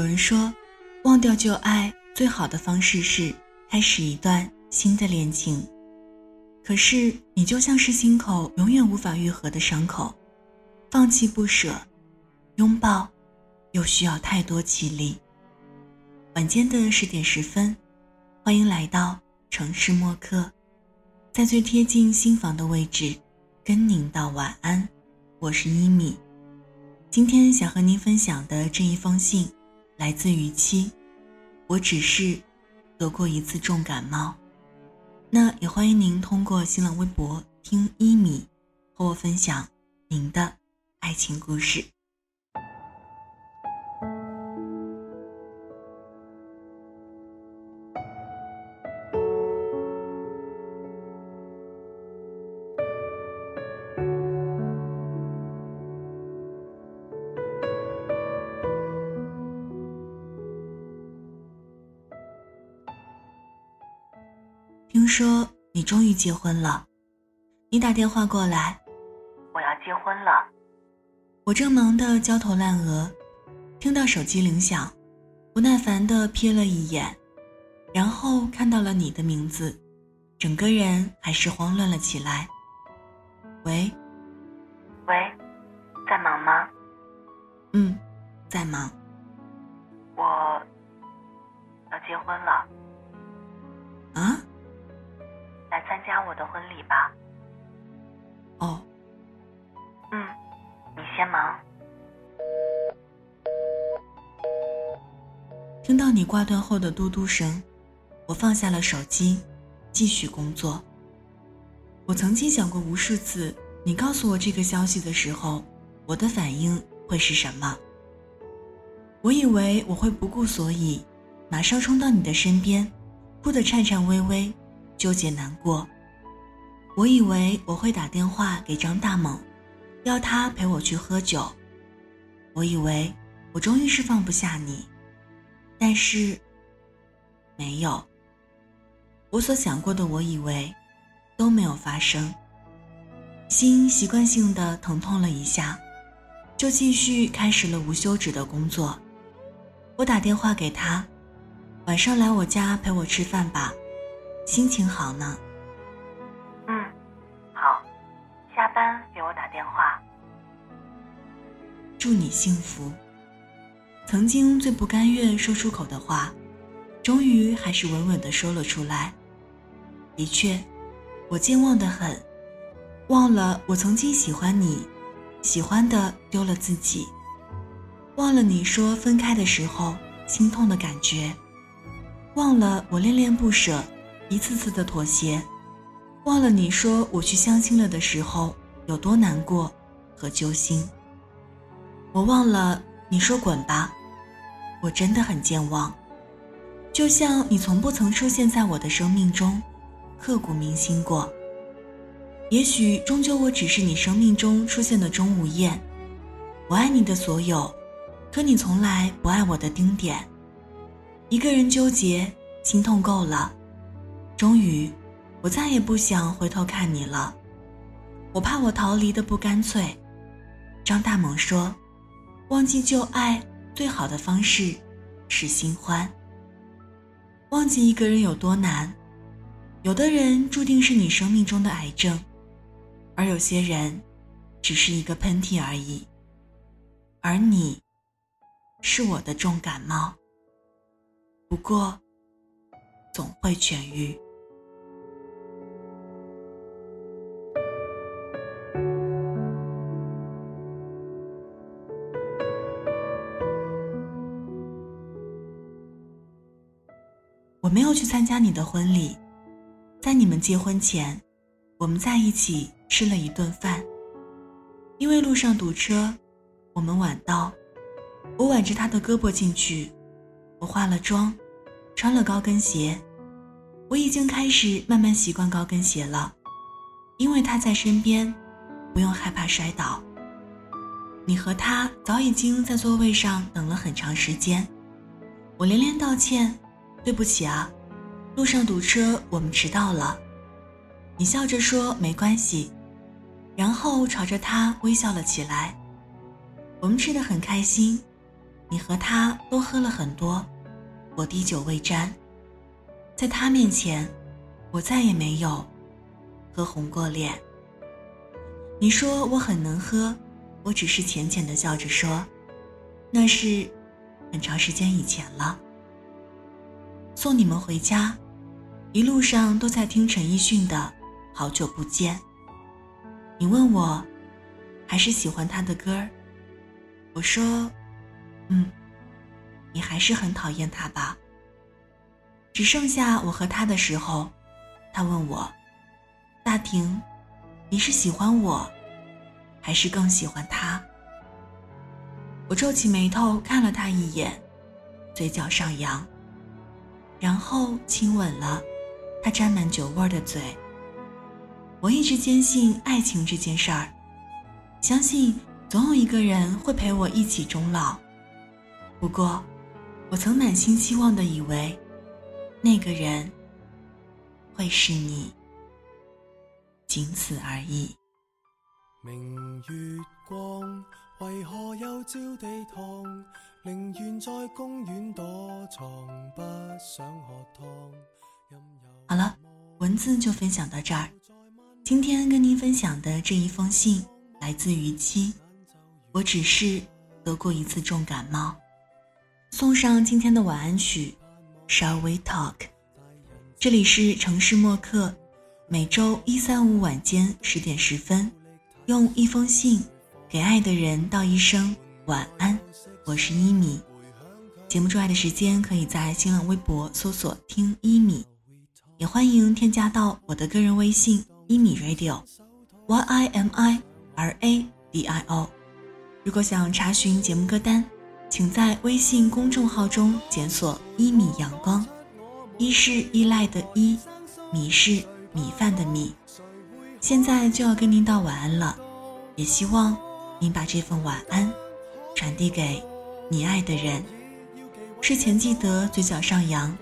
有人说，忘掉旧爱最好的方式是开始一段新的恋情。可是你就像是心口永远无法愈合的伤口，放弃不舍，拥抱，又需要太多气力。晚间的十点十分，欢迎来到城市默客，在最贴近心房的位置，跟您道晚安。我是一米，今天想和您分享的这一封信。来自于七，我只是得过一次重感冒。那也欢迎您通过新浪微博听一米，和我分享您的爱情故事。听说你终于结婚了，你打电话过来，我要结婚了。我正忙得焦头烂额，听到手机铃响，不耐烦地瞥了一眼，然后看到了你的名字，整个人还是慌乱了起来。喂，喂，在忙吗？嗯，在忙。参我的婚礼吧。哦。嗯，你先忙。听到你挂断后的嘟嘟声，我放下了手机，继续工作。我曾经想过无数次，你告诉我这个消息的时候，我的反应会是什么？我以为我会不顾所以，马上冲到你的身边，哭得颤颤巍巍。纠结难过，我以为我会打电话给张大猛，要他陪我去喝酒。我以为我终于是放不下你，但是没有。我所想过的，我以为都没有发生。心习惯性的疼痛了一下，就继续开始了无休止的工作。我打电话给他，晚上来我家陪我吃饭吧。心情好呢。班给我打电话。祝你幸福。曾经最不甘愿说出口的话，终于还是稳稳的说了出来。的确，我健忘的很，忘了我曾经喜欢你，喜欢的丢了自己，忘了你说分开的时候心痛的感觉，忘了我恋恋不舍。一次次的妥协，忘了你说我去相亲了的时候有多难过和揪心。我忘了你说滚吧，我真的很健忘。就像你从不曾出现在我的生命中，刻骨铭心过。也许终究我只是你生命中出现的钟无艳，我爱你的所有，可你从来不爱我的丁点。一个人纠结，心痛够了。终于，我再也不想回头看你了。我怕我逃离的不干脆。张大猛说：“忘记旧爱最好的方式是新欢。”忘记一个人有多难？有的人注定是你生命中的癌症，而有些人只是一个喷嚏而已。而你，是我的重感冒。不过，总会痊愈。没有去参加你的婚礼，在你们结婚前，我们在一起吃了一顿饭。因为路上堵车，我们晚到。我挽着他的胳膊进去，我化了妆，穿了高跟鞋。我已经开始慢慢习惯高跟鞋了，因为他在身边，不用害怕摔倒。你和他早已经在座位上等了很长时间，我连连道歉。对不起啊，路上堵车，我们迟到了。你笑着说没关系，然后朝着他微笑了起来。我们吃的很开心，你和他都喝了很多，我滴酒未沾，在他面前，我再也没有喝红过脸。你说我很能喝，我只是浅浅的笑着说，那是很长时间以前了。送你们回家，一路上都在听陈奕迅的《好久不见》。你问我，还是喜欢他的歌儿？我说，嗯。你还是很讨厌他吧？只剩下我和他的时候，他问我：“大婷，你是喜欢我，还是更喜欢他？”我皱起眉头看了他一眼，嘴角上扬，然后亲吻了他沾满酒味的嘴。我一直坚信爱情这件事儿，相信总有一个人会陪我一起终老。不过，我曾满心希望的以为，那个人会是你，仅此而已。明月光，为何又照地堂？宁愿在公园躲藏，不想喝汤。好了，文字就分享到这儿。今天跟您分享的这一封信来自于七，我只是得过一次重感冒。送上今天的晚安曲，Shall we talk？这里是城市默客，每周一、三、五晚间十点十分，用一封信给爱的人道一声晚安。我是一米。节目之外的时间，可以在新浪微博搜索“听一米”，也欢迎添加到我的个人微信。一米 radio，y i m i r a d i o。如果想查询节目歌单，请在微信公众号中检索“一米阳光”。一是依赖的依，米是米饭的米。现在就要跟您道晚安了，也希望您把这份晚安传递给你爱的人。睡前记得嘴角上扬，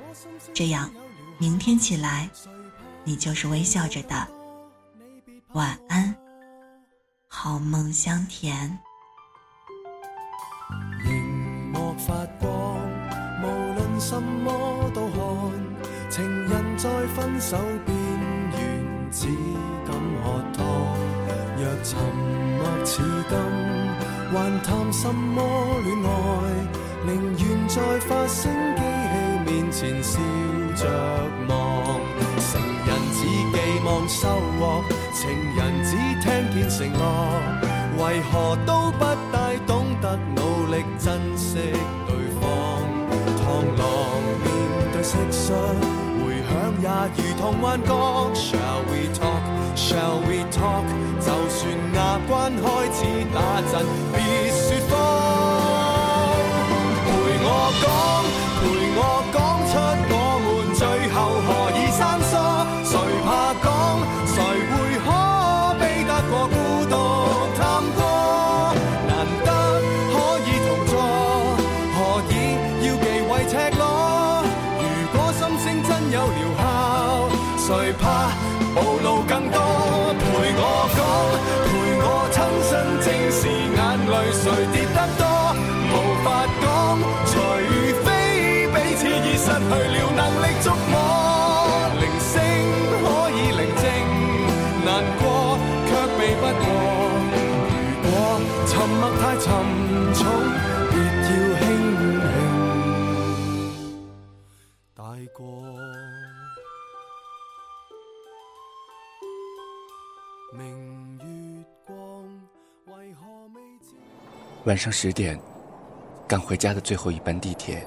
这样明天起来你就是微笑着的。晚安，好梦香甜。荧幕发光，无论什么都看。情人在分手边缘，只敢喝汤。若沉默似金，还谈什么恋爱？宁愿在发声机器面前笑着望。成人只寄望收获，情人只听见承诺，为何都不大懂得努力珍惜对方？螳螂面对蟋蟀，回响也如同幻觉。Shall we talk? Shall we talk? 就算牙关开始打震，别说谎，陪我讲，陪我讲出我们最后何以生疏。谁怕讲？谁会可悲得过孤独探戈？难得可以同坐，何以要忌讳赤裸？如果心声真有疗效，谁怕了能力触摸。铃声可以宁静，难过却避不过。如果沉默太沉重，别要轻轻带过。明月光，为何未知？晚上十点，赶回家的最后一班地铁，